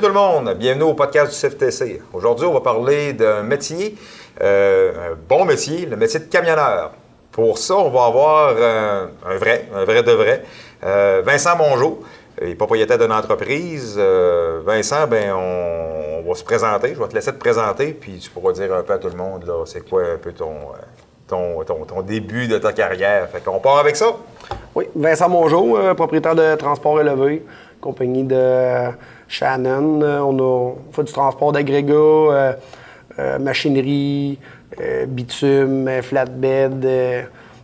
Tout le monde, bienvenue au podcast du CFTC. Aujourd'hui, on va parler d'un métier, euh, un bon métier, le métier de camionneur. Pour ça, on va avoir un vrai, un vrai de vrai. Euh, Vincent Mongeau, il est propriétaire d'une entreprise. Euh, Vincent, ben on, va se présenter. Je vais te laisser te présenter, puis tu pourras dire un peu à tout le monde, là, c'est quoi un peu ton, ton, ton, ton début de ta carrière. Fait qu'on part avec ça. Oui, Vincent Mongeau, propriétaire de Transport Élevé, compagnie de Shannon. Euh, on, a, on fait du transport d'agrégats, euh, euh, machinerie, bitume, flatbed.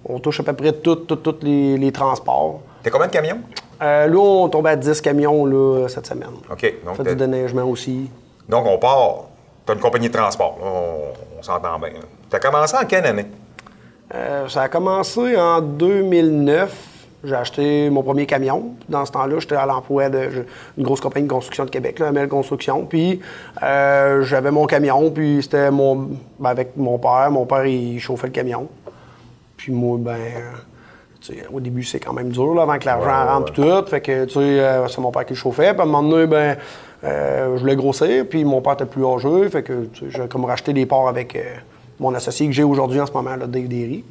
on touche à peu près tous tout, tous les, les transports. T'as combien de camions? Euh, là, on tombe à 10 camions là, cette semaine. OK. On Donc, fait t'as- du déneigement aussi. donc on part. Tu as une compagnie de transport. là, on on s'entend bien. Tu as commencé en quelle année? Euh, ça a commencé en 2009. J'ai acheté mon premier camion. Dans ce temps-là, j'étais à l'emploi d'une grosse compagnie de construction de Québec, la Mel Construction. Puis euh, j'avais mon camion, puis c'était mon ben, avec mon père. Mon père, il chauffait le camion. Puis moi, ben, tu sais, au début, c'est quand même dur, là, avant que l'argent Ouais, rentre puis tout. Fait que, tu sais, euh, c'est mon père qui le chauffait. Puis à un moment donné, ben, euh, je voulais grossir, puis mon père était plus âgé. Fait que, tu sais, j'ai comme racheté des parts avec euh, mon associé que j'ai aujourd'hui en ce moment, là, Dave Derry.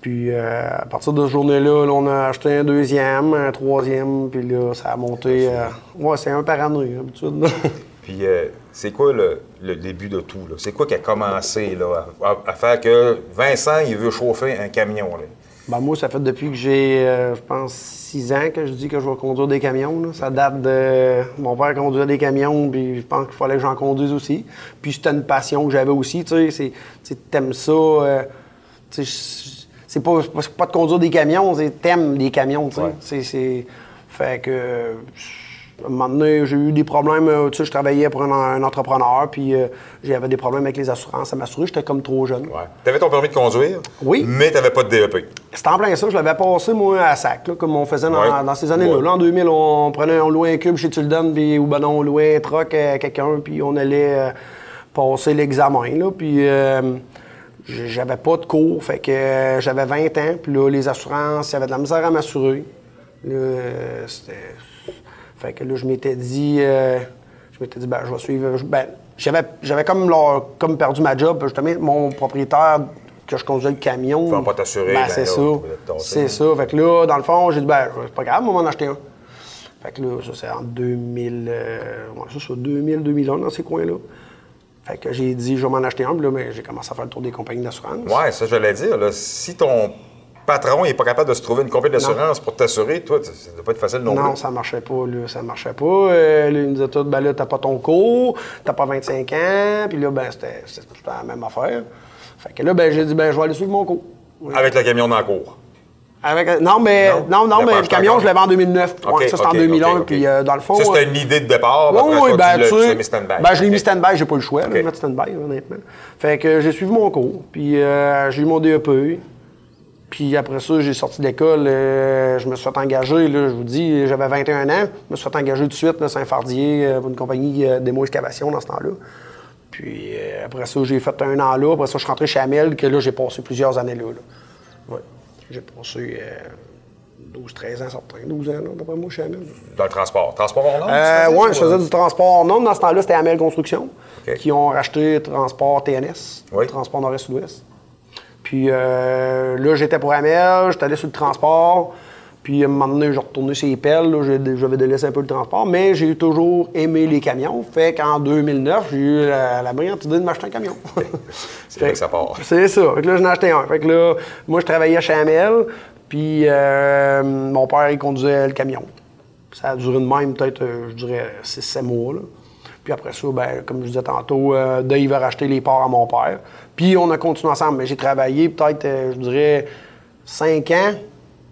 Puis euh, à partir de ce journée-là, là, on a acheté un deuxième, un troisième, puis là, ça a monté. euh, ouais, c'est un par année, d'habitude. Puis euh, c'est quoi le, le début de tout? là? C'est quoi qui a commencé là, à, à faire que Vincent, il veut chauffer un camion? Là? Ben, moi, ça fait depuis que j'ai, euh, je pense, six ans que je dis que je vais conduire des camions. là. Ça date de. Mon père conduisait des camions, puis je pense qu'il fallait que j'en conduise aussi. Puis c'était une passion que j'avais aussi. Tu sais, tu sais, t'aimes ça. euh, tu sais, c'est pas, pas- de conduire des camions, c'est t'aimes les camions. tu sais. Ouais. C'est- c'est- Fait que. À un moment donné, j'ai eu des problèmes. euh, Tu sais, je travaillais pour un, un entrepreneur, puis euh, j'avais des problèmes avec les assurances à m'assurer. J'étais comme trop jeune. Ouais. Tu avais ton permis de conduire, Oui. mais tu pas de DEP. C'était en plein ça. Je l'avais passé, moi, à sac, là, comme on faisait dans, Ouais. dans ces années-là. Ouais. Là, en 2000, on prenait, on louait un cube chez Tulden, puis, ou ben non, on louait un truck à quelqu'un, puis on allait euh, passer l'examen, là. Puis euh, j'avais pas de cours, fait que euh, j'avais 20 ans, puis là, les assurances, il y avait de la misère à m'assurer. Là, euh, c'était... Fait que là, je m'étais dit... euh, je m'étais dit, ben, je vais suivre... Ben, j'avais, j'avais comme, là, comme perdu ma job. Justement, mon propriétaire, que je conduisais le camion... Faut pas t'assurer, Ben, ben c'est ça. C'est ça. Fait que là, dans le fond, j'ai dit, ben, c'est pas grave, on va m'en acheter un. Fait que là, ça, c'est en 2000... Euh, ouais, ça, c'est 2000, 2001, dans ces coins-là. Fait que j'ai dit, je vais m'en acheter un. Puis là, ben, j'ai commencé à faire le tour des compagnies d'assurance. Ouais, ça, je l'ai dire. Là, si ton patron n'est pas capable de se trouver une compagnie d'assurance pour t'assurer, toi, ça ne doit pas être facile non, Non, plus. ça marchait pas, là. Ça marchait pas. Euh, là, ils nous disaient tout, ben là, t'as pas ton cours, t'as pas 25 ans. Puis là, ben, c'était la même affaire. Fait que là, ben, j'ai dit, ben, je vais aller suivre mon cours. Avec le camion dans la cour. Avec, non, mais, Non? non, mais le camion, encore? je l'avais en 2009. OK, Ouais, ça, c'était en 2001. OK, OK. Puis euh, dans le fond. Ça, c'était euh, une idée de départ. Oui, oui, ben, tu sais, mis stand-by. Ben, je l'ai mis stand-by, j'ai pas le choix, OK. de mettre stand-by, honnêtement. Fait que j'ai suivi mon cours, puis euh, j'ai eu mon DEP. Puis après ça, j'ai sorti de l'école, euh, je me suis fait engager, là, je vous dis, j'avais 21 ans, je me suis fait engager tout de suite, là, Saint-Fardier, euh, pour une compagnie euh, d'émo-excavation dans ce temps-là. Puis euh, après ça, j'ai fait un an là, après ça, je suis rentré chez Amel, que là, j'ai passé plusieurs années là. là. Ouais. J'ai passé euh, 12-13 ans, certain, 12 ans, d'après moi, chez Amel. Dans le transport. Transport en Euh, faisais, oui, ou, je faisais du transport. Non, dans ce temps-là, c'était Amel Construction, qui ont racheté Transport TNS, Oui. Transport Nord-Est-Sud-Ouest. Puis euh, là, j'étais pour Amel, j'étais allé sur le transport. Puis à un moment donné, j'ai retourné les pelles, j'avais délaissé un peu le transport, mais j'ai toujours aimé les camions. Fait qu'en 2009, j'ai eu la, la brillante idée de m'acheter un camion. C'est là que ça part. C'est ça. Fait que là, j'en ai acheté un. Fait que là, moi, je travaillais chez Amel, puis euh, mon père, il conduisait le camion. Ça a duré de même, peut-être, euh, je dirais, 6-7 mois. là. Puis après ça, ben, comme je disais tantôt, euh, Dave a racheté les parts à mon père. Puis on a continué ensemble. Mais j'ai travaillé peut-être, euh, je dirais, 5 ans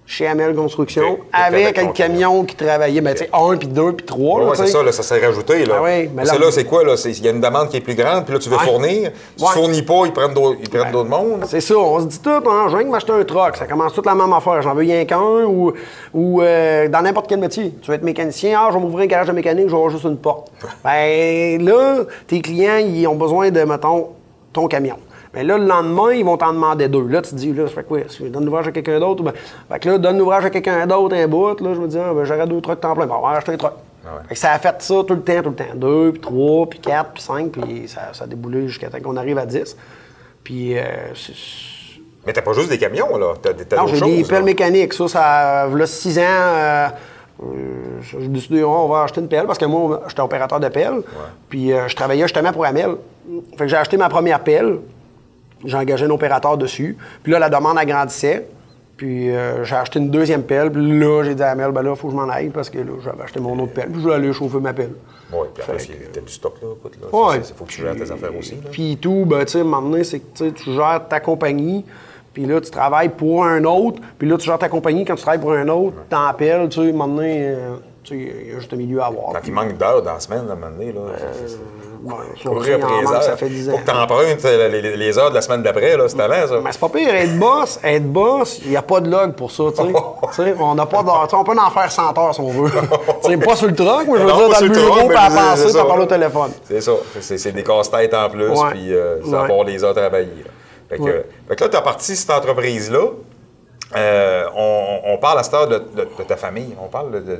chez Amel Construction. Avec un camion qui travaillait. Ben, tu sais, un, puis deux, puis trois. Oui, c'est ça, là, ça s'est rajouté. Là. Ah là- c'est quoi? là? C'est- Il y a une demande qui est plus grande, puis là, tu veux Ouais. fournir. Tu Ouais. fournis pas, ils prennent d'autres mondes. C'est ça, on se dit tout, hein, je viens de m'acheter un truck, ça commence toute la même affaire. J'en veux rien qu'un ou, ou euh, dans n'importe quel métier. Tu veux être mécanicien, ah, je vais m'ouvrir un garage de mécanique, je vais avoir juste une porte. ben là, tes clients, ils ont besoin de, mettons, ton camion. Mais là, le lendemain, ils vont t'en demander deux. Là, tu te dis, là, ça fait quoi? Si je donne l'ouvrage à quelqu'un d'autre, ben, fait que là, donne l'ouvrage à quelqu'un d'autre un bout, là, je me dis, ah, ben, j'aurais deux trucks temps plein. Bon, on va acheter un ouais. Fait que ça a fait ça tout le temps, tout le temps. Deux, puis trois, puis quatre, puis cinq, puis ça, ça a déboulé jusqu'à temps qu'on arrive à 10. Puis, euh, Mais t'as pas juste des camions, là. T'as, t'as non, j'ai des pelles là. mécaniques. Ça, ça a 6 ans. euh, euh, j'ai décidé, oh, on va acheter une pelle parce que moi, j'étais opérateur de pelle. Puis euh, je travaillais justement pour Amel. Fait que j'ai acheté ma première pelle. J'ai engagé un opérateur dessus. Puis là, la demande agrandissait. Puis euh, j'ai acheté une deuxième pelle. Puis là, j'ai dit à Amel, ben là, il faut que je m'en aille parce que là, j'avais acheté mon autre pelle. Puis je vais aller chauffer ma pelle. Oui, puis après, t'as du stock, là. Écoute, là. Ouais. Il faut que tu gères tes affaires aussi, là. Puis tout, ben, tu sais, donné, c'est que tu gères ta compagnie, puis là, tu travailles pour un autre, puis là, tu gères ta compagnie quand tu travailles pour un autre, t'en appelles, tu sais, donné, euh, tu sais, il y a juste un milieu à avoir. Quand il manque d'heures dans la semaine, à un moment donné, là. Euh, c'est- c'est- courir après les manque, heures. ça fait 10 ans. Faut que t'empruntes euh, les, les- heures de la semaine d'après, là. C'est avant, ça. Mais c'est pas pire, être boss, être boss, il n'y a pas de log pour ça, tu sais. On n'a pas On peut en faire 100 heures si on veut. Sais, pas sur le truck, mais je veux Non, dire dans le bureau, puis à penser, c'est puis à parler au téléphone. C'est ça. C'est, c'est des casse-têtes en plus, puis euh, ça va avoir les heures travaillées. fait que là, tu as parti cette entreprise-là. Euh, on, on parle à cette heure de, de- de ta famille. On parle de,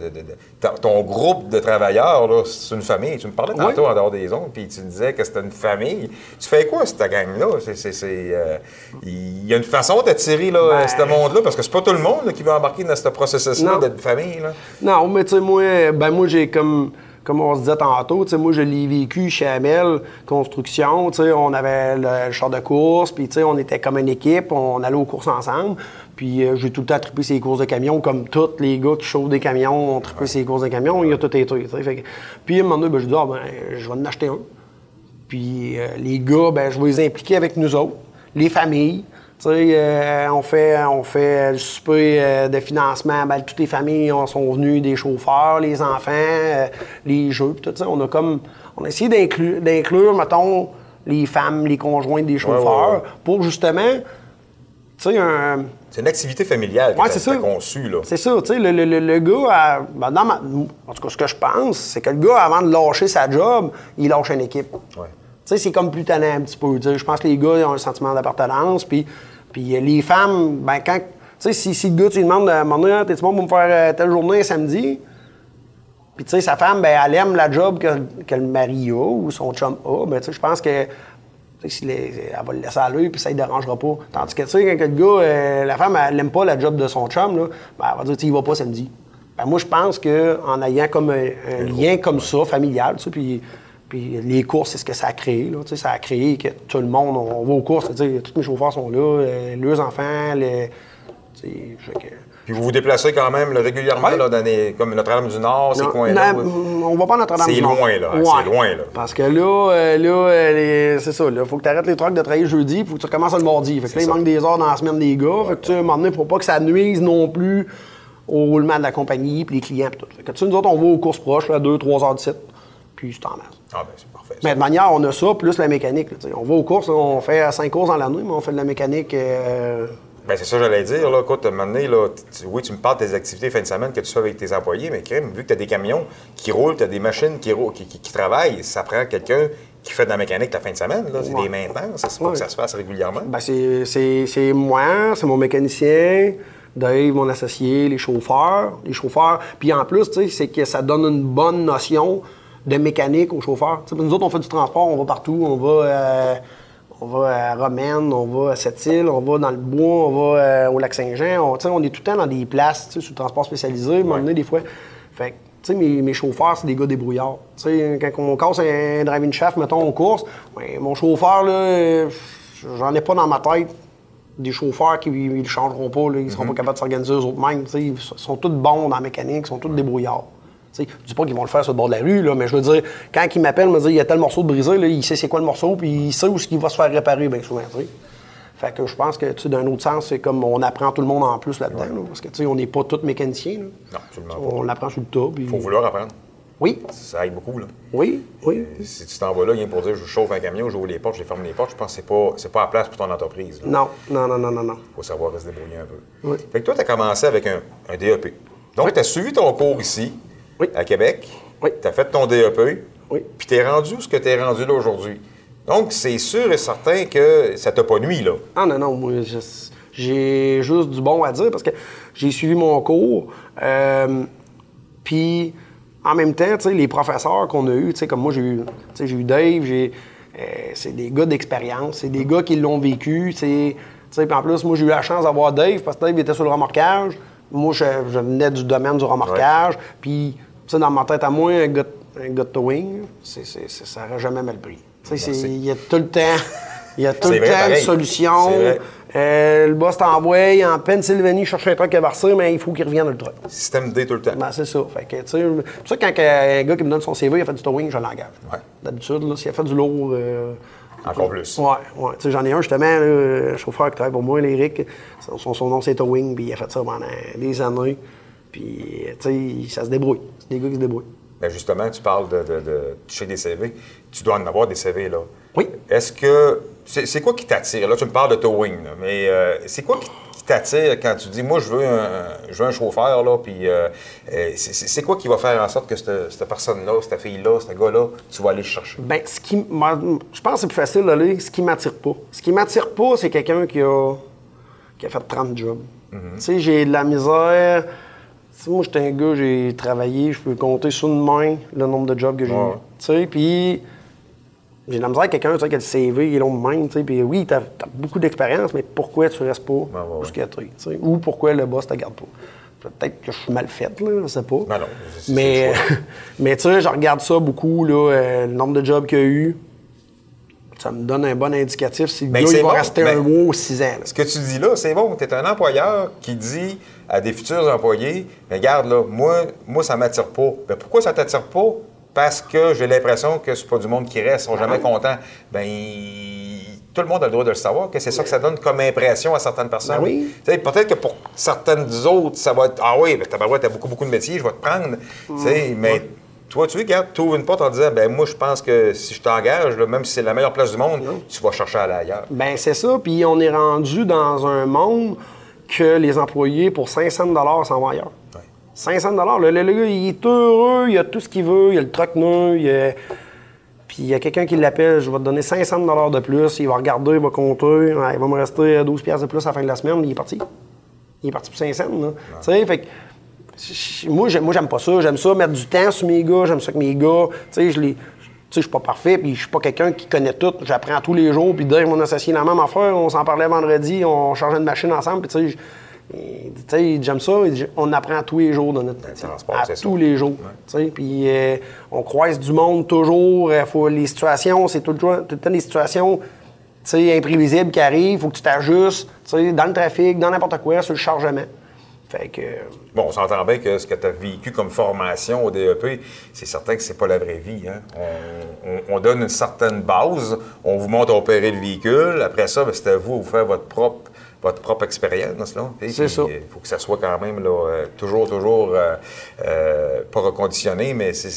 ta- ton groupe de travailleurs, c'est une famille. Tu me parlais tantôt en dehors des ondes, puis tu me disais que c'était une famille. Tu fais quoi, cette gang-là? Euh, Il y a une façon d'attirer Ben- ce monde-là, parce que c'est pas tout le monde là, qui veut embarquer dans ce processus-là d'être famille. Là. Non, mais tu sais, moi, ben moi, j'ai comme, comme on se disait tantôt, tu sais, moi, je l'ai vécu chez Amel, construction, tu sais, on avait le char de course, puis tu sais, on était comme une équipe, on allait aux courses ensemble, puis euh, j'ai tout le temps trippé ces courses de camions, comme tous les gars qui chauffent des camions ont trippé ces courses de camions, il y a tout été, tu sais, fait que- Puis à un moment donné, ben, je dis, ah, ben, je vais en acheter un. Puis euh, les gars, ben, je vais les impliquer avec nous autres, les familles. Tu sais, euh, on fait, on fait le souper euh, de financement. Ben, toutes les familles on, sont venues, des chauffeurs, les enfants, les jeux, tout ça. On a comme, on a essayé d'inclure, d'inclure, mettons, les femmes, les conjointes des chauffeurs, ouais, ouais. pour justement, tu sais, un, C'est une activité familiale que Ouais, t'as- c'est ça. t'as conçue. Là. c'est ça, tu sais, le, le- le- le gars, a- ben, dans ma- en tout cas, ce que je pense, c'est que le gars, avant de lâcher sa job, il lâche une équipe. Ouais. Tu sais, c'est comme plus talent un petit peu. Je pense que les gars ils ont un sentiment d'appartenance. Puis, puis euh, les femmes, ben quand. Tu sais, si, si le gars, tu lui demandes, à un moment donné, t'es-tu bon pour me faire euh, telle journée samedi? Puis, tu sais, sa femme, ben, elle aime la job que, que le mari a ou son chum a. Ben, tu sais, je pense que. Elle va le laisser aller, puis ça ne dérangera pas. Tandis que, tu sais, quand le gars, euh, la femme, elle n'aime pas la job de son chum, là, ben, elle va dire, tu il va pas samedi. Ben, moi, je pense qu'en ayant comme un, un lien comme ça, familial, tu sais, puis, puis les courses, c'est ce que ça a créé. Là, tu sais, ça a créé que tout le monde, on, va aux courses, tu sais, tous mes chauffeurs sont là, euh, leurs enfants, les, Puis vous vous déplacez quand même là, régulièrement Ouais. là, dans comme Notre-Dame du Nord, ces coins-là. oui. On va pas Notre-Dame. C'est du Nord. loin, là. Ouais. C'est loin, là. Parce que là, euh, là euh, les- c'est ça. Il faut que tu arrêtes les trucs de travailler jeudi, faut que tu recommences le mardi. Fait que là, il manque des heures dans la semaine des gars. Fait que tu à un moment donné, il faut pas que ça nuise non plus au roulement de la compagnie puis les clients puis tout. Fait que tu sais, nous autres, on va aux courses proches, là, 2-3 heures de site, puis c'est en masse. Ah, ben c'est parfait. ça. Mais de manière, on a ça, plus la mécanique. là, on va aux courses, là, on fait 5 courses dans l'année, mais on fait de la mécanique. euh, Ben, c'est ça que j'allais dire. Là. Écoute, à un moment donné, là, tu- oui, tu me parles de tes activités fin de semaine que tu fais avec tes employés, mais crème, vu que tu as des camions qui roulent, tu as des machines qui, roulent, qui, qui- qui travaillent, ça prend quelqu'un qui fait de la mécanique la fin de semaine. là. C'est Ouais. des maintenances. Faut Ouais. que ça se fasse régulièrement. Ben, c'est- c'est c'est moi, c'est mon mécanicien, Dave, mon associé, les chauffeurs. Les chauffeurs. Puis en plus, tu sais, c'est que ça donne une bonne notion de mécanique aux chauffeurs. Nous autres, on fait du transport, on va partout. On va, euh, on va à Romaine, on va à Sept-Îles, on va dans le bois, on va euh, au Lac-Saint-Jean. On, on est tout le temps dans des places, le transport spécialisé, donné, des fois. Fait tu sais, mes, mes chauffeurs, c'est des gars débrouillards. Tu sais, quand on casse un driving shaft, mettons, en course, ben, mon chauffeur, là, euh, j'en ai pas dans ma tête des chauffeurs qui ne changeront pas, là, ils ne seront pas capables de s'organiser eux-mêmes. tu sais, Ils sont tous bons dans la mécanique, ils sont tous débrouillards. Je dis pas qu'ils vont le faire sur le bord de la rue, là, mais je veux dire, quand ils m'appellent, me disent il y a tel morceau de brisé, là, il sait c'est quoi le morceau, puis il sait où est-ce qu'il va se faire réparer bien souvent. tu sais. Fait que je pense que d'un autre sens, c'est comme on apprend tout le monde en plus là-dedans. là, parce que tu sais, on n'est pas tous mécaniciens. là. Non, absolument pas. On l'apprend sur le tas. Il faut vouloir apprendre. Oui, Ça aide beaucoup. Là. oui, oui. Si tu t'en vas là, rien pour dire je chauffe un camion, j'ouvre les portes, je les ferme les portes, je pense que c'est pas, pas à place pour ton entreprise. Il Non, non, non, non, non, non. faut savoir se débrouiller un peu. Oui. Fait que toi, tu as commencé avec un, un DEP. Donc, tu as suivi ton cours ici, Oui. à Québec. Oui. Tu as fait ton DEP. Oui. Puis tu es rendu où ce que tu es rendu là aujourd'hui? Donc, c'est sûr et certain que ça t'a pas nuit, là. Ah non, non, moi, j'ai juste du bon à dire parce que j'ai suivi mon cours. euh, Puis, en même temps, tu sais, les professeurs qu'on a eus, tu sais, comme moi, j'ai eu, j'ai eu Dave, j'ai, euh, c'est des gars d'expérience, c'est des gars qui l'ont vécu, c'est, tu sais, puis en plus, moi, j'ai eu la chance d'avoir Dave, parce que Dave était sur le remorquage. Moi, je, je venais du domaine du remorquage, puis, sais, dans ma tête à moi, un gars, un gars de c'est- ça n'aurait jamais mal pris. Il y a tout le temps, il y a tout le vrai, temps une solution. Euh, le boss t'envoie en Pennsylvanie chercher un truck à verser, mais il faut qu'il revienne le truck. Système D tout le temps. Ben, c'est ça. Fait que, tu sais, c'est pour ça quand un gars qui me donne son CV, il a fait du towing, je l'engage. Ouais. D'habitude, s'il a fait du lourd. euh, Encore plus. Ouais, ouais. Tu sais, j'en ai un justement, un chauffeur qui travaille pour moi, l'Éric. Son, son- son nom, c'est Towing, puis il a fait ça pendant des années. Puis, tu sais, ça se débrouille. Des gars qui se débrouillent. Ben justement, tu parles de, de, de toucher des CV. Tu dois en avoir des CV, là. Oui. Est-ce que. C'est quoi qui t'attire? Là, tu me parles de towing, là, mais euh, c'est quoi qui, qui t'attire quand tu dis, moi, je veux un, je veux un chauffeur, là, puis euh, euh, c'est- quoi qui va faire en sorte que cette, cette personne-là, cette fille-là, ce gars-là, tu vas aller le chercher? Ben, ce qui, je pense que c'est plus facile d'aller ce qui m'attire pas. Ce qui m'attire pas, c'est quelqu'un qui a, qui a fait 30 jobs. Tu sais, j'ai de la misère. Moi, j'étais un gars, j'ai travaillé, je peux compter sur une main le nombre de jobs que j'ai Ouais. eu. Tu sais, puis j'ai de la misère avec quelqu'un, tu sais, qui a le CV, il est long de même, tu sais, puis oui, t'as as beaucoup d'expérience, mais pourquoi tu restes pas ouais, t'es, tu sais, ou pourquoi le boss te garde pas? Peut-être que je suis mal faite, là, je sais pas. Ben non, mais, mais tu sais, je regarde ça beaucoup, là, euh, le nombre de jobs qu'il y a eu. Ça me donne un bon indicatif si le Ben, gars, c'est il va bon, rester ben- un mois ou six ans. là. Ce que tu dis là, c'est bon. Tu es un employeur qui dit à des futurs employés Regarde, là, moi, moi ça ne m'attire pas. Ben, pourquoi ça ne t'attire pas? Parce que j'ai l'impression que c'est pas du monde qui reste, ils sont jamais contents. Ben, tout le monde a le droit de le savoir, que c'est ça que ça donne comme impression à certaines personnes. Ben oui. Tu Peut-être que pour certaines autres, ça va être Ah oui, ben, tabarouette, t'as beaucoup, beaucoup de métiers, je vais te prendre. Tu sais, Mais toi, tu regardes, tu ouvres une porte en disant ben moi, je pense que si je t'engage, même si c'est la meilleure place du monde, tu vas chercher à aller ailleurs. Ben, c'est ça. Puis on est rendu dans un monde que les employés, pour 500 s'en vont ailleurs. Ouais. 500 le, le, le gars, il est heureux, il a tout ce qu'il veut, il a le truck neuf, il a... Puis il y a quelqu'un qui l'appelle, je vais te donner 500 de plus, il va regarder, il va compter, ouais, il va me rester 12 pièces de plus à la fin de la semaine, il est parti. Il est parti pour 500, là. Tu sais, fait que... Moi, j'aime, moi, j'aime pas ça. J'aime ça mettre du temps sur mes gars. J'aime ça que mes gars, tu sais, je les... Tu sais, je suis pas parfait, puis je suis pas quelqu'un qui connaît tout. J'apprends tous les jours, puis Dave, mon associé, la même affaire, on s'en parlait vendredi, on changeait de machine ensemble, puis tu sais, il dit, j'aime ça, il dit, on apprend tous les jours dans notre métier. À ça. tous les jours. tu sais, Puis euh, on croise du monde toujours. euh, faut, les situations, c'est tout, le tout le temps des situations tu sais, imprévisibles qui arrivent. faut que tu t'ajustes tu sais, dans le trafic, dans n'importe quoi, sur le chargement. Fait que. Bon, on s'entend bien que ce que tu as vécu comme formation au DEP, c'est certain que c'est pas la vraie vie. hein. On, on- on donne une certaine base, on vous montre opérer le véhicule. Après ça, ben, c'est à vous de vous faire votre propre, votre propre expérience. C'est ça. Il faut que ça soit quand même là, euh, toujours, toujours euh, euh, pas reconditionné, mais c'est,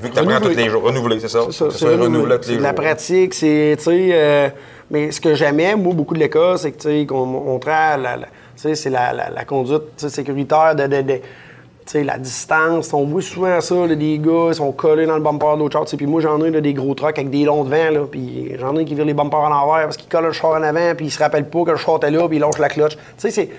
vu que tu apprends tous les jours, renouvelé, c'est ça? C'est ça, c'est renouvelé. tous les la pratique, c'est, tu sais, euh, mais ce que j'aimais, moi, beaucoup de l'école, c'est que, tu sais, qu'on montrait, la, c'est la, la- la conduite sécuritaire de, de- de- tu sais, la distance. On voit souvent ça, là, des gars, ils sont collés dans le bumper d'autres chars, puis moi, j'en ai là, des gros trucks avec des longs devant, là, puis j'en ai qui virent les bumpers en envers parce qu'ils collent le char en avant, puis ils se rappellent pas que le char était là, puis ils lâchent la clutch. Tu sais,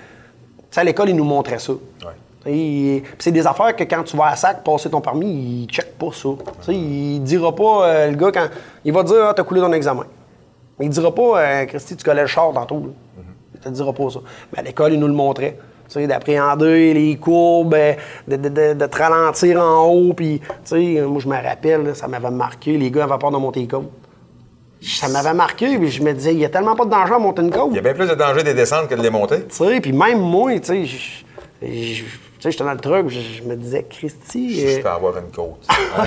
à l'école, ils nous montraient ça. Ouais. Et- c'est des affaires que quand tu vas à SAC passer ton permis, il check pas ça. Tu sais, il dira pas, euh, le gars, quand. Il va te dire, ah, t'as coulé ton examen. Mais il dira pas, euh, Christy, tu collais le char tantôt. Il te dira pas ça. Mais à l'école, il nous le montrait. Tu sais, d'appréhender les courbes, euh, de, de- de- de te ralentir en haut. Puis, tu sais, moi, je me rappelle, là, ça m'avait marqué, les gars avaient peur de monter les côtes. Ça m'avait marqué, puis je me disais, il y a tellement pas de danger à monter une côte. Il y a bien plus de danger des descentes que de les monter. Tu sais, puis même moi, tu sais, je- je- j'étais dans le truck, je, je me disais, Christy. Je euh, peux avoir une côte. Hein?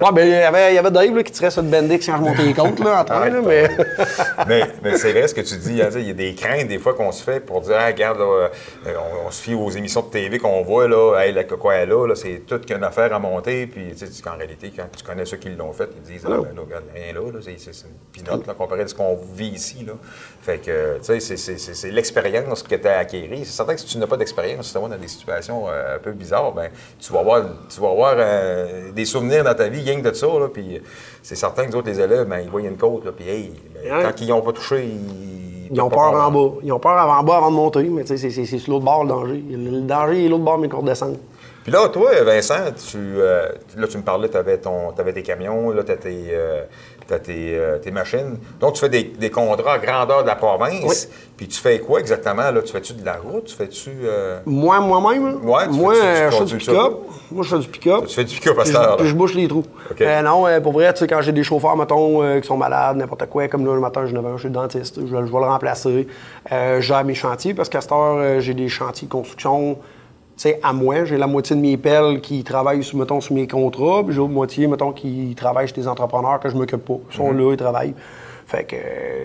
Ouais, ben, il y avait, il y avait Dave là, qui tirait sur le Bendix quand je montais les côtes, là, en train, là, mais. mais mais c'est vrai ce que tu dis. hein, Il y a des craintes des fois qu'on se fait pour dire, Ah, regarde, là, euh, on, on se fie aux émissions de TV qu'on voit, là, hey, la coco est là, là, c'est toute qu'une affaire à monter. Puis, tu sais, qu'en réalité, quand tu connais ceux qui l'ont fait, ils disent, ah, ben, là, regarde, rien là, c'est, une pinote là, comparé à ce qu'on vit ici. Là. Fait que, tu sais, c'est, l'expérience que tu as acquérie. C'est certain que si tu n'as pas d'expérience, si tu dans des situations euh, un peu bizarres, ben, tu vas avoir, tu vas avoir euh, des souvenirs dans ta vie, rien que de ça. Là, puis c'est certain que les autres, les élèves, ben, ils voient une côte, là, puis hey, ben, Ouais. quand ils n'ont pas touché, ils. Ils ont peur en bas. Ils ont peur avant bas avant de monter, mais tu sais, c'est- c'est c'est sur l'autre bord le danger. Le danger est l'autre bord, mais qu'on redescende. Puis là, toi, Vincent, tu, euh, là, tu me parlais, tu avais, tes camions, là, tu as tes, euh, euh, tes, machines. Donc, tu fais des, des, contrats à grandeur de la province. Puis tu fais quoi exactement? Là? Tu fais-tu de la route? Tu fais-tu. Moi, moi-même? Ouais, moi, je fais du pick-up. Moi, je fais du pick-up. Tu fais du pick-up à cette heure Puis je bouche les trous. non, pour vrai, tu sais, quand j'ai des chauffeurs, mettons, qui sont malades, n'importe quoi, comme là, le matin, je je suis dentiste, je, je vais le remplacer. j'ai mes chantiers parce qu'à cette heure, j'ai des chantiers de construction c'est à moi. J'ai la moitié de mes pelles qui travaillent, mettons, sur mes contrats, puis j'ai l'autre moitié, mettons, qui travaillent chez des entrepreneurs que je m'occupe pas. Ils sont mhm. là, ils travaillent. Fait que,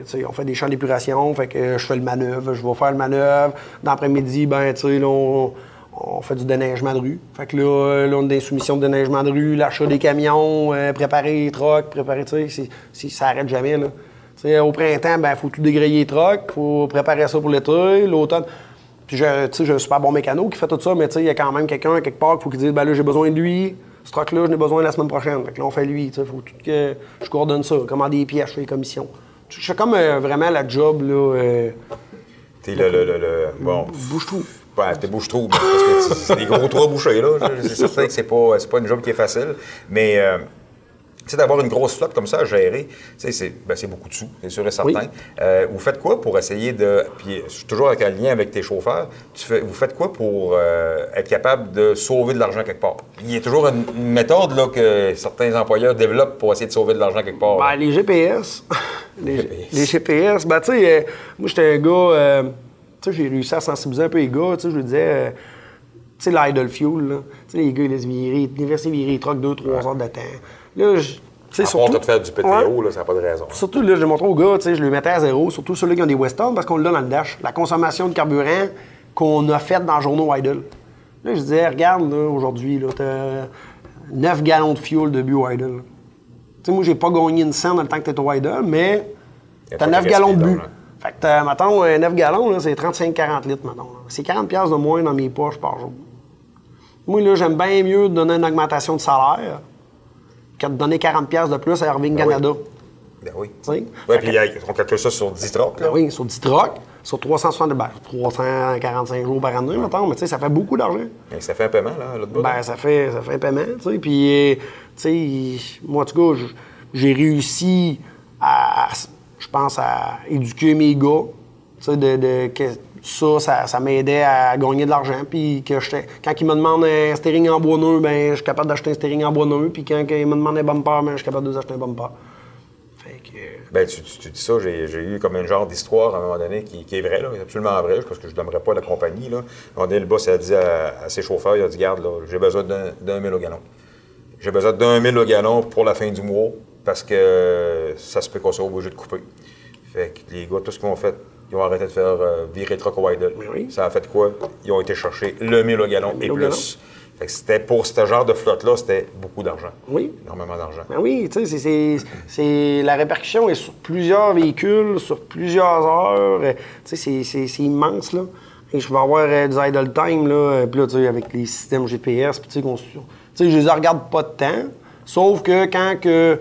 tu sais, on fait des champs d'épuration, fait que je fais le manœuvre, je vais faire le manœuvre. D'après-midi, ben, tu sais, là, on, fait du déneigement de rue. Fait que là, là on a des soumissions de déneigement de rue, l'achat des camions, euh, préparer les trocs, préparer, tu sais, ça arrête jamais, là. sais, au printemps, ben, il faut tout dégrayer les trocs, il faut préparer ça pour l'été. L'automne, puis j'ai un super bon mécano qui fait tout ça, mais il y a quand même quelqu'un quelque part qu'il faut qu'il dise ben là, j'ai besoin de lui. Ce truc-là, j'en ai besoin la semaine prochaine. Fait que là, on fait lui. Il faut que je coordonne ça, commander des pièces, je fais les commissions. Je fais comme euh, vraiment la job. là. Euh, t'es le, le, le, Bon. Bouche-trou. Ouais, t'es bouche-trou, parce que c'est des gros trois bouchés, là. C'est certain que c'est pas, pas une job qui est facile. Mais. Euh, sais, d'avoir une grosse flotte comme ça à gérer, c'est ben, beaucoup de sous, c'est sûr et certain. Euh, vous faites quoi pour essayer de. Puis, je suis toujours avec un lien avec tes chauffeurs. Tu fais, vous faites quoi pour euh, être capable de sauver de l'argent quelque part? Il y a toujours une, méthode là, que certains employeurs développent pour essayer de sauver de l'argent quelque part. Ben, les GPS. les, GPS. Ben, tu sais, euh, moi, j'étais un gars. tu sais, j'ai réussi à sensibiliser un peu les gars. Tu sais, je lui disais. tu sais, l'idle fuel, là. Tu sais, les gars, ils laissent virer, ils laissent virer les trucks deux, trois heures de temps. Là, je, sais, surtout, de faire du PTO, là, ça n'a pas de raison. Surtout, là, je montré aux gars, je le mettais à zéro, surtout ceux-là qui ont des Weston, parce qu'on le donne dans le dash. La consommation de carburant qu'on a faite dans le journaux Idle. Là, je disais, regarde, aujourd'hui, tu as 9 gallons de fuel de but au Idle. Tu sais, moi, j'ai pas gagné une scène dans le temps que tu au Idle, mais tu as 9 gallons de but. Fait que, mettons, 9 gallons, c'est 35-40 litres, mettons. C'est 40 de moins dans mes poches par jour. Moi, là, j'aime bien mieux donner une augmentation de salaire qui a donné 40$ de plus à Irving ben Canada. Ben oui. Oui, puis on calcule ça sur 10 trocs. Ben oui, sur 10 trocs, sur 360, ben, 345 jours par année, mettons, mais tu sais, ça fait beaucoup d'argent. ça fait un paiement, là, l'autre Ben, ça fait, ça fait un paiement, tu sais. Puis, tu sais, moi, en tout cas, j'ai réussi à, je pense, à éduquer mes gars, tu sais, de, de ça, ça, m'aidait à gagner de l'argent. Puis que quand ils me demandent un steering en bois neuf, ben, je suis capable d'acheter un steering en bois neuf. Puis quand ils me demandent un bumper, ben, je suis capable d'acheter un bumper. Fait que... Ben, tu, dis ça, j'ai eu comme un genre d'histoire à un moment donné qui, est vrai, là, absolument vrai, parce que je n'aimerais pas la compagnie. Là. À un le boss a dit à, ses chauffeurs, il a dit, garde, j'ai besoin d'un mille au gallon. J'ai besoin d'un mille au gallon pour la fin du mois, parce que ça se peut qu'on soit obligé de couper. Fait que les gars, tout ce qu'ils ont fait, ils ont arrêté de faire euh, virer truck au Ça a fait quoi? Ils ont été chercher le 1000 au gallon et plus. c'était pour ce genre de flotte-là, c'était beaucoup d'argent. Oui. Énormément d'argent. Ben oui, tu sais, c'est, la répercussion est sur plusieurs véhicules, sur plusieurs heures. Euh, tu sais, c'est, immense, là. Et je vais avoir euh, du idle time, là, puis là, tu sais, avec les systèmes GPS, puis tu sais, tu sais, je les regarde pas de temps, sauf que quand que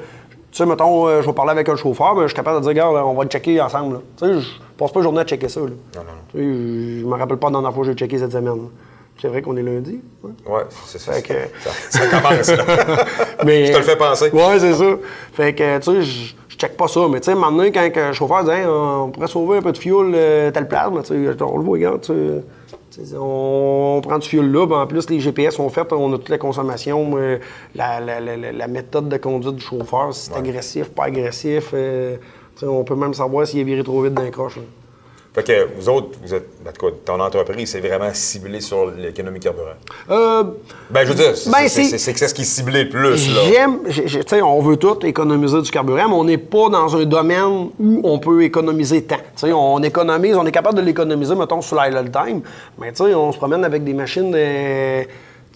tu sais, mettons, je vais parler avec un chauffeur, ben, je suis capable de dire, regarde, on va le checker ensemble. Tu sais, passe pas une journée à checker ça. Là. Non, non, non. Je, me rappelle pas dans la fois que j'ai checké cette semaine. C'est vrai qu'on est lundi. Oui, ouais, c'est ça, que... ça, ça. commence. Mais, je te le fais penser. Oui, c'est ça. Fait que, tu sais, je, je check pas ça. Mais, tu sais, maintenant, quand le chauffeur dit, on pourrait sauver un peu de fuel euh, telle place, tu sais, on le voit, regarde, tu sais. On prend du fuel là, en plus les GPS sont faits, on a toute la consommation, euh, la, la, la, la, méthode de conduite du chauffeur, si c'est agressif, pas agressif. Euh, on peut même savoir s'il est viré trop vite d'un croche. Fait que vous autres, vous êtes, en tout cas, ton entreprise, c'est vraiment ciblé sur l'économie carburant. Euh, ben, je veux dire, ben, c'est ce qui est ciblé le plus. J'aime, tu sais, on veut tout économiser du carburant, mais on n'est pas dans un domaine où on peut économiser tant. Tu sais, on économise, on est capable de l'économiser, mettons, sur l'idle time, mais tu sais, on se promène avec des machines de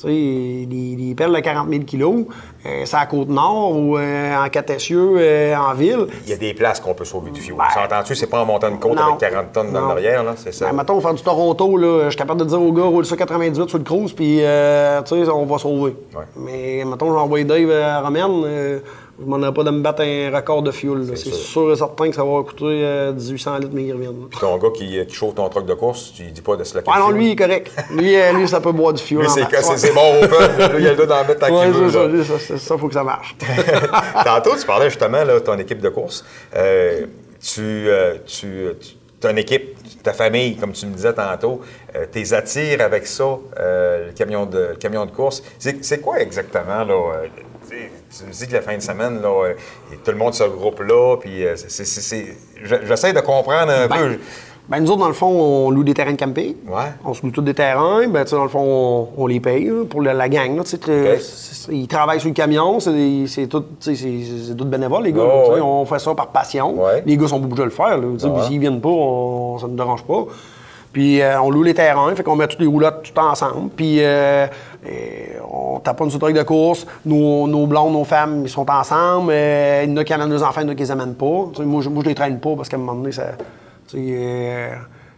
tu sais, perles de 40 000 kilos, euh, c'est à Côte-Nord ou euh, en Catessieux, euh, en ville. Il y a des places qu'on peut sauver du fuel. Ben, S'entends-tu, c'est pas en montant une côte avec 40 tonnes dans l'arrière, là, c'est ça? Ben, mettons, faire du Toronto, là, je suis capable de dire au gars, roule ça 98 sur le cruise, puis, tu sais, on va sauver. Mais, mettons, j'ai envoyé Dave à Romaine, Je ne demanderais pas de me battre un record de fuel. C'est sûr. et certain que ça va coûter euh, 1800 litres, mais ils reviennent. Puis ton gars qui, qui chauffe ton truck de course, tu lui dis pas de se la Ah non, lui, il est correct. Lui, euh, lui ça peut boire du fuel. Lui, c'est, bon open. Là, il a le droit d'en mettre tant Ouais, qu'il veut. ça, ça, ça, faut que ça marche. Tantôt, tu parlais justement de ton équipe de course. Euh, tu, euh, tu, une équipe, ta famille, comme tu me disais tantôt, euh, t'es attires avec ça, euh, le, camion de, le camion de course. C'est, c'est quoi exactement, là? Euh, tu me dis que la fin de semaine, là, euh, tout le monde se regroupe là, puis euh, c'est, c'est- c'est- c'est- je- j'essaie de comprendre un peu. Ben, nous autres, dans le fond, on loue des terrains de camping. Ouais. On se loue tous des terrains. Ben, tu sais, dans le fond, on, on les paye là, pour la, la gang. Là, c'est- ils travaillent sur le camion. C'est tout, tout bénévole, les gars. Oh, là, ouais. On fait ça par passion. Ouais. Les gars sont obligés de le faire. S'ils viennent pas, on- ça ne nous dérange pas. Puis euh, on loue les terrains, fait qu'on met toutes les roulottes tout ensemble. Puis euh, et on taponne sur le truc de course. Nos, nos blondes, nos femmes, ils sont ensemble. Euh, il y en a qui amènent leurs enfants, il y en a qui les amènent pas. Moi, je, moi, je les traîne pas parce qu'à un moment donné, euh,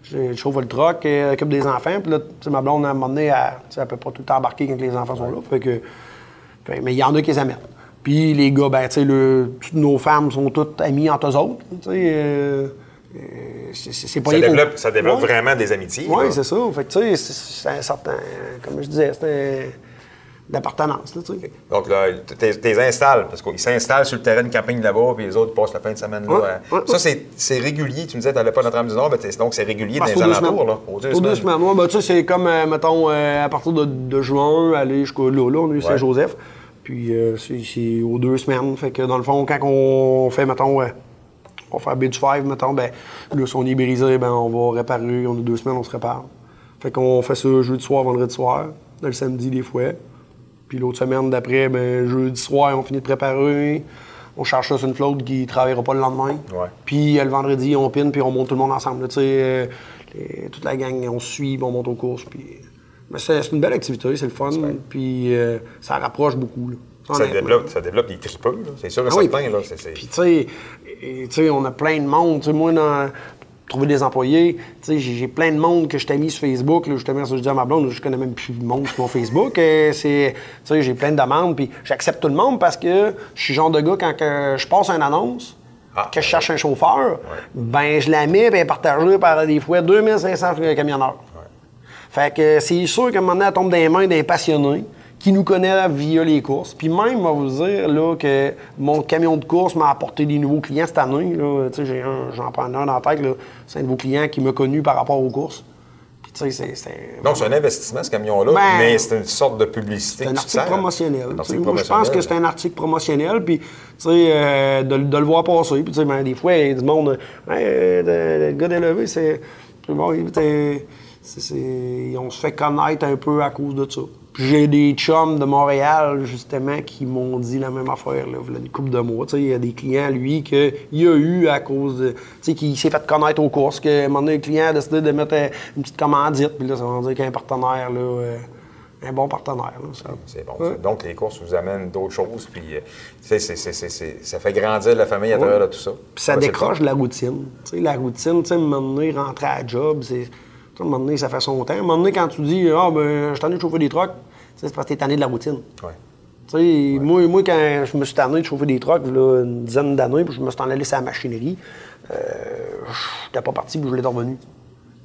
je, chauffe le truck, euh, occupe des enfants. Puis là, ma blonde, à un moment donné, elle, elle peut pas tout embarquer quand les enfants sont là. Mais il y en a qui les amènent. Puis les gars, ben, tu sais, nos femmes sont toutes amies entre eux autres. C'est- pas Ça développe, ça développe Ouais. vraiment des amitiés. Oui, c'est ça. Fait que, tu sais, c'est- un certain, comme je disais, c'est un- d'appartenance, là. Donc là, tu les installes, parce qu'ils s'installent sur le terrain de camping là-bas, puis les autres passent la fin de semaine là. Ouais, ouais, ça, ouais. c'est- régulier. Tu me disais, tu n'allais pas dans le du Nord, mais t'es- donc c'est régulier Parce dans qu'aux les alentours, là. Aux deux deux semaines. ben, tu sais, c'est comme, euh, mettons, euh, à partir de, de juin, aller jusqu'à là, là, on a eu Saint-Joseph. Puis euh, c'est c'est aux deux semaines. Fait que dans le fond, quand on fait, mettons, on fait Beach 5, mettons, ben, là, si on est brisé, ben, on va réparer. On a deux semaines, on se répare. Fait qu'on fait ça jeudi soir, vendredi soir, le samedi des fois. Puis l'autre semaine d'après, ben, jeudi soir, on finit de préparer. On charge ça sur une flotte qui ne travaillera pas le lendemain. Ouais. Puis euh, le vendredi, on pine, puis on monte tout le monde ensemble. Tu sais, euh, toute la gang, on se suit, on monte aux courses. Puis... Mais c'est c'est une belle activité, c'est le fun. Puis euh, ça rapproche beaucoup. là. Ça développe, ça développe des tripeux, là. c'est sûr et Ah oui, certain. là. C'est- c'est- Puis, tu sais, et- tu sais, on a plein de monde. Tu sais, moi, dans trouver des employés, tu sais, j'ai plein de monde que je t'ai mis sur Facebook. Là, justement, ça, je dis à ma blonde, je connais même plus de monde sur mon Facebook. C'est, tu sais, j'ai plein de demandes. Puis, j'accepte tout le monde parce que je suis le genre de gars, quand que je passe une annonce, Ah, que je cherche un chauffeur, ben, je la mets, est partagée par des fois 2500 camionneurs. Fait que c'est sûr qu'à un moment donné, elle tombe dans les mains d'un passionné qui nous connaît via les courses. Puis même, on va vous dire là, que mon camion de course m'a apporté des nouveaux clients cette année. J'en prends un dans la tête. C'est un nouveau client qui m'a connu par rapport aux courses. Puis tu sais, c'est- c'est... Donc, c'est un investissement, ce camion-là, Ben, mais c'est une sorte de publicité. C'est un article promotionnel. Moi, je pense que c'est un article promotionnel, puis tu sais, euh, de, de le voir passer. Puis tu sais, ben, des fois, il y a du monde, Hey, euh, le, gars d'élevé, c'est. Bon, on se fait connaître un peu à cause de ça. J'ai des chums de Montréal, justement, qui m'ont dit la même affaire, là, il y a une couple de mois. Il y a des clients, lui, qu'il a eu à cause de. Tu sais, qui s'est fait connaître aux courses, qu'à un moment donné, le client a décidé de mettre une petite commandite, puis là, ça veut dire qu'il y a un partenaire, là. euh, un bon partenaire. là, ça. C'est bon. Ouais. Donc, les courses vous amènent d'autres choses, puis euh, c'est- c'est- ça fait grandir la famille à travers tout ça. Puis ça Ouais, décroche de la routine. Tu sais, la routine, tu sais, donné, rentrer à la job, c'est. Tu À un moment donné, ça fait son temps. À un moment donné, quand tu dis, ah, ben, je suis tanné de chauffer des trucks, tu c'est parce que t'es tanné de la routine. Ouais. Tu moi, moi, quand je me suis tanné de chauffer des trucks, là, une dizaine d'années, puis je me suis en allé sur la machinerie, euh, j'étais pas parti, puis je voulais revenu.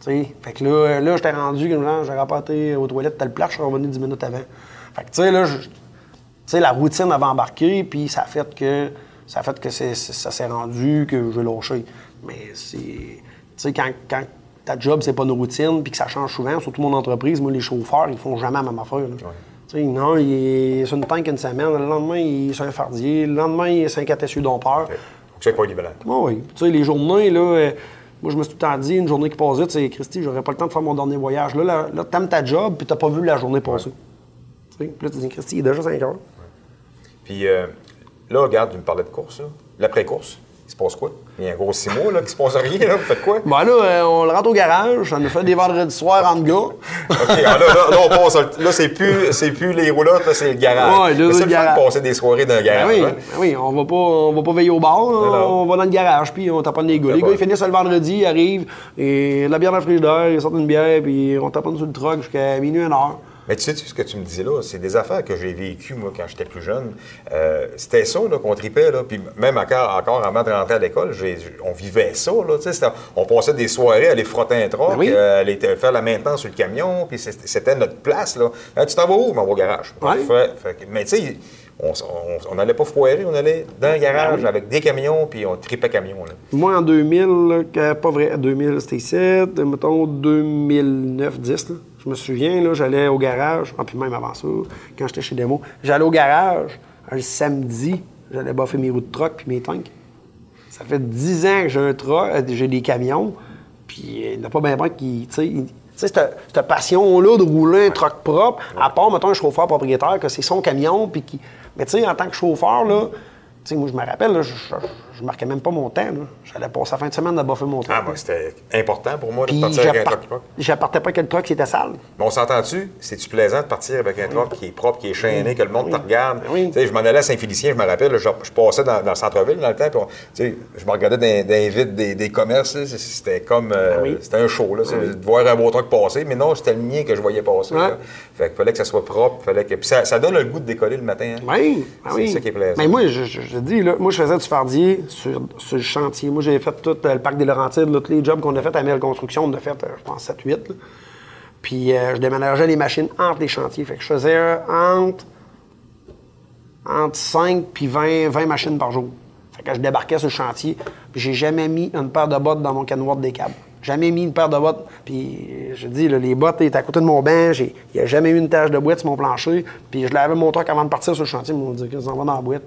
Tu fait que là, là j'étais rendu, j'ai rapporté aux toilettes telle place, je suis revenu 10 minutes avant. Fait que, tu sais, là, je- tu sais, la routine avait embarqué, puis ça a fait que ça a fait que ça s'est rendu que je lâché. Mais c'est. Tu sais, quand, quand ta job, c'est pas une routine, puis que ça change souvent, surtout mon entreprise, moi, les chauffeurs, ils font jamais la même affaire. là. Non, il est sur une tank une semaine, le lendemain, il est sur un fardier, le lendemain, il est sur un 4 SU dompeur. C'est polyvalent. Ah oui. Tu sais, les journées, là, euh, moi, je me suis tout le temps dit, une journée qui passe vite, c'est Christy, j'aurais pas le temps de faire mon dernier voyage. Là, là, là t'aimes ta job, puis t'as pas vu la journée passer. Tu sais, puis là, tu dis, Christy, il est déjà 5 heures. Puis euh, là, regarde, tu me parlais de course, là. L'après-course, il se passe quoi? Il y a un gros six mois, là, qui se passe rien, là. Vous faites quoi? Ben là, euh, on le rentre au garage, on a fait des vendredis soirs entre gars. OK, alors là, là, là, on passe, là, c'est plus, c'est plus les roulottes, c'est le garage. Ouais, là, c'est le fun de garage. passer des soirées dans le Ben garage, oui, hein? ben oui, on va pas, on va pas veiller au bar, on va dans le garage, puis on taponne les gars. Les gars, ils finissent le vendredi, ils arrivent, et de la bière dans le frigidaire, ils sortent une bière, puis on taponne sur le truck jusqu'à minuit, une heure. Mais tu sais, ce que tu me dis là, c'est des affaires que j'ai vécues, moi, quand j'étais plus jeune. Euh, c'était ça, là, qu'on tripait, là. Puis même encore, encore avant de rentrer à l'école, on vivait ça, là. Tu sais, on passait des soirées à aller frotter un Ben oui. euh, aller faire la maintenance sur le camion, puis c'était notre place, là. Hein, tu t'en vas où? Ben, au garage? Ouais. Fait mais tu sais, on n'allait pas foirer, on allait dans le garage Ben oui. avec des camions, puis on tripait camion, là. Moi, en 2000, là, pas vrai, 2000, c'était 7, mettons 2009, 10, là, je me souviens, là, j'allais au garage, ah, puis même avant ça, quand j'étais chez Demo, j'allais au garage, un samedi, j'allais baffer mes roues de truck puis mes tanks. Ça fait 10 ans que j'ai un truck, euh, j'ai des camions, puis il n'y a pas bien bien qui, tu sais, cette, passion-là de rouler un truck propre, à part, mettons, un chauffeur propriétaire, que c'est son camion, puis qui... Mais tu sais, en tant que chauffeur, là, sais, moi, je me rappelle, là, je, je, je marquais même pas mon temps. J'allais passer la fin de semaine à buffer mon truck. Ah, moi, c'était important pour moi de Puis partir avec un truck propre. j'appartais pas que le truck, c'était sale. Mais on s'entend-tu? C'est-tu plaisant de partir avec un truck qui est propre, qui est chaîné, que le monde te regarde? Oui. Tu sais, je m'en allais à Saint-Félicien, je me rappelle, là, je, je passais dans, dans le centre-ville dans le temps, puis on- tu sais, je me regardais dans, dans les vitres des, des commerces, c'est- c'était comme... euh, Ah oui. C'était un show, là, c'est de voir un beau truck passer, mais non, c'était le mien que je voyais passer. Là. Fait qu'il fallait que ça soit propre, fallait que... Puis ça, ça donne le goût de décoller le matin. hein. Oui, ben C'est oui. ça qui est plaisant. Mais moi, je, je dis, moi, je faisais du fardier sur, le chantier. Moi, j'ai fait tout euh, le parc des Laurentides, tous les jobs qu'on a fait à Mel Construction, on a fait, euh, je pense, 7-8. là. Puis euh, je déménageais les machines entre les chantiers. Fait que je faisais entre, entre 5 puis 20, 20 machines par jour. Fait que je débarquais sur le chantier, puis j'ai jamais mis une paire de bottes dans mon canoir des câbles. Jamais mis une paire de bottes. Puis je dis, les bottes étaient à côté de mon j'ai- Il n'y a jamais eu une tache de boîte sur mon plancher. Puis je lavais mon truck avant de partir sur le chantier. Ils m'ont dit que ça va dans la boîte?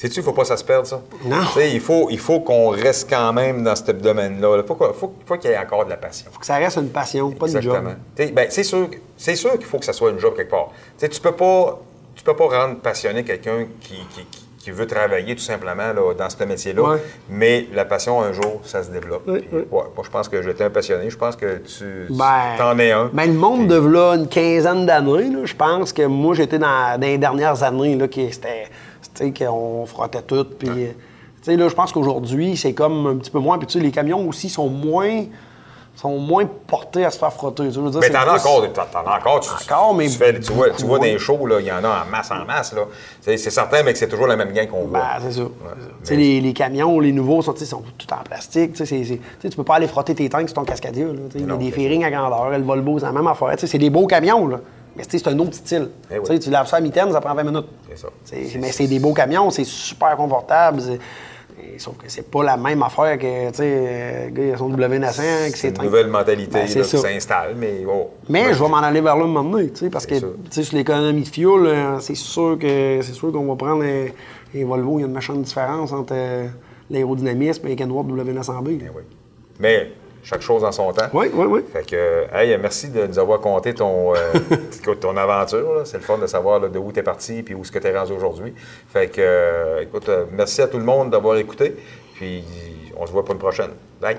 Sais-tu, il ne faut pas que ça se perde, ça? Non. Tu sais, il faut, il faut qu'on reste quand même dans ce domaine-là. Il faut, qu'on- faut, faut qu'il y ait encore de la passion. Faut que ça reste une passion, pas une Exactement. job. T'sais, ben, c'est sûr, sûr qu'il faut que ça soit une job quelque part. T'sais, tu peux pas, tu peux pas rendre passionné quelqu'un qui, qui- qui- qui veut travailler tout simplement là, dans ce métier-là. Ouais. Mais la passion, un jour, ça se développe. Oui, Puis, oui. ouais, moi, je pense que j'étais un passionné. Je pense que tu Ben, en es un. Ben, le monde de là, une quinzaine d'années, je pense que moi, j'étais dans, dans les dernières années, là, qui c'était, tu sais, qu'on frottait tout. Puis, euh, tu sais, là, je pense qu'aujourd'hui, c'est comme un petit peu moins. Puis, tu sais, les camions aussi sont moins, sont moins portés à se faire frotter. Tu veux dire, mais t'en as plus- encore, t'en, as encore. Tu, Encore, mais tu, fais- tu vois, tu vois les shows, là, il y en a en masse, en masse. Là. C'est, certain, mais que c'est toujours la même gang qu'on voit. Ben, c'est. Ouais. Sais, les, les camions, les nouveaux, sont, sont tout en plastique. Tu sais, c'est- tu peux pas aller frotter tes tanks sur ton là. Sais, Il y a des fairings à grandeur. Le Volvo, c'est la même affaire. Tu sais, C'est des beaux camions, là. Mais c'est un autre style. Eh oui. Tu laves ça à mitaine, ça prend 20 minutes. Ça. Mais c'est des beaux camions, c'est super confortable. Sauf que c'est pas la même affaire que, tu sais, le gars, il a son W900, que c'est une nouvelle mentalité Ben, là, qui ça. s'installe, mais oh, Mais ouais, je vais m'en aller vers là un moment donné, tu sais, parce que tu sais, sur l'économie de fuel, euh, c'est sûr que c'est sûr qu'on va prendre les, les Volvo, il y a une méchante différence entre euh, l'aérodynamisme et les canots W900B. Ben oui. Mais chaque chose en son temps. Oui, oui, oui. Fait que, hey, merci de nous avoir conté ton, euh, ton aventure. C'est le fun de savoir là, de où tu es parti puis où est-ce que tu es rendu aujourd'hui. Fait que, euh, écoute, euh, merci à tout le monde d'avoir écouté. Puis, on se voit pour une prochaine. Bye.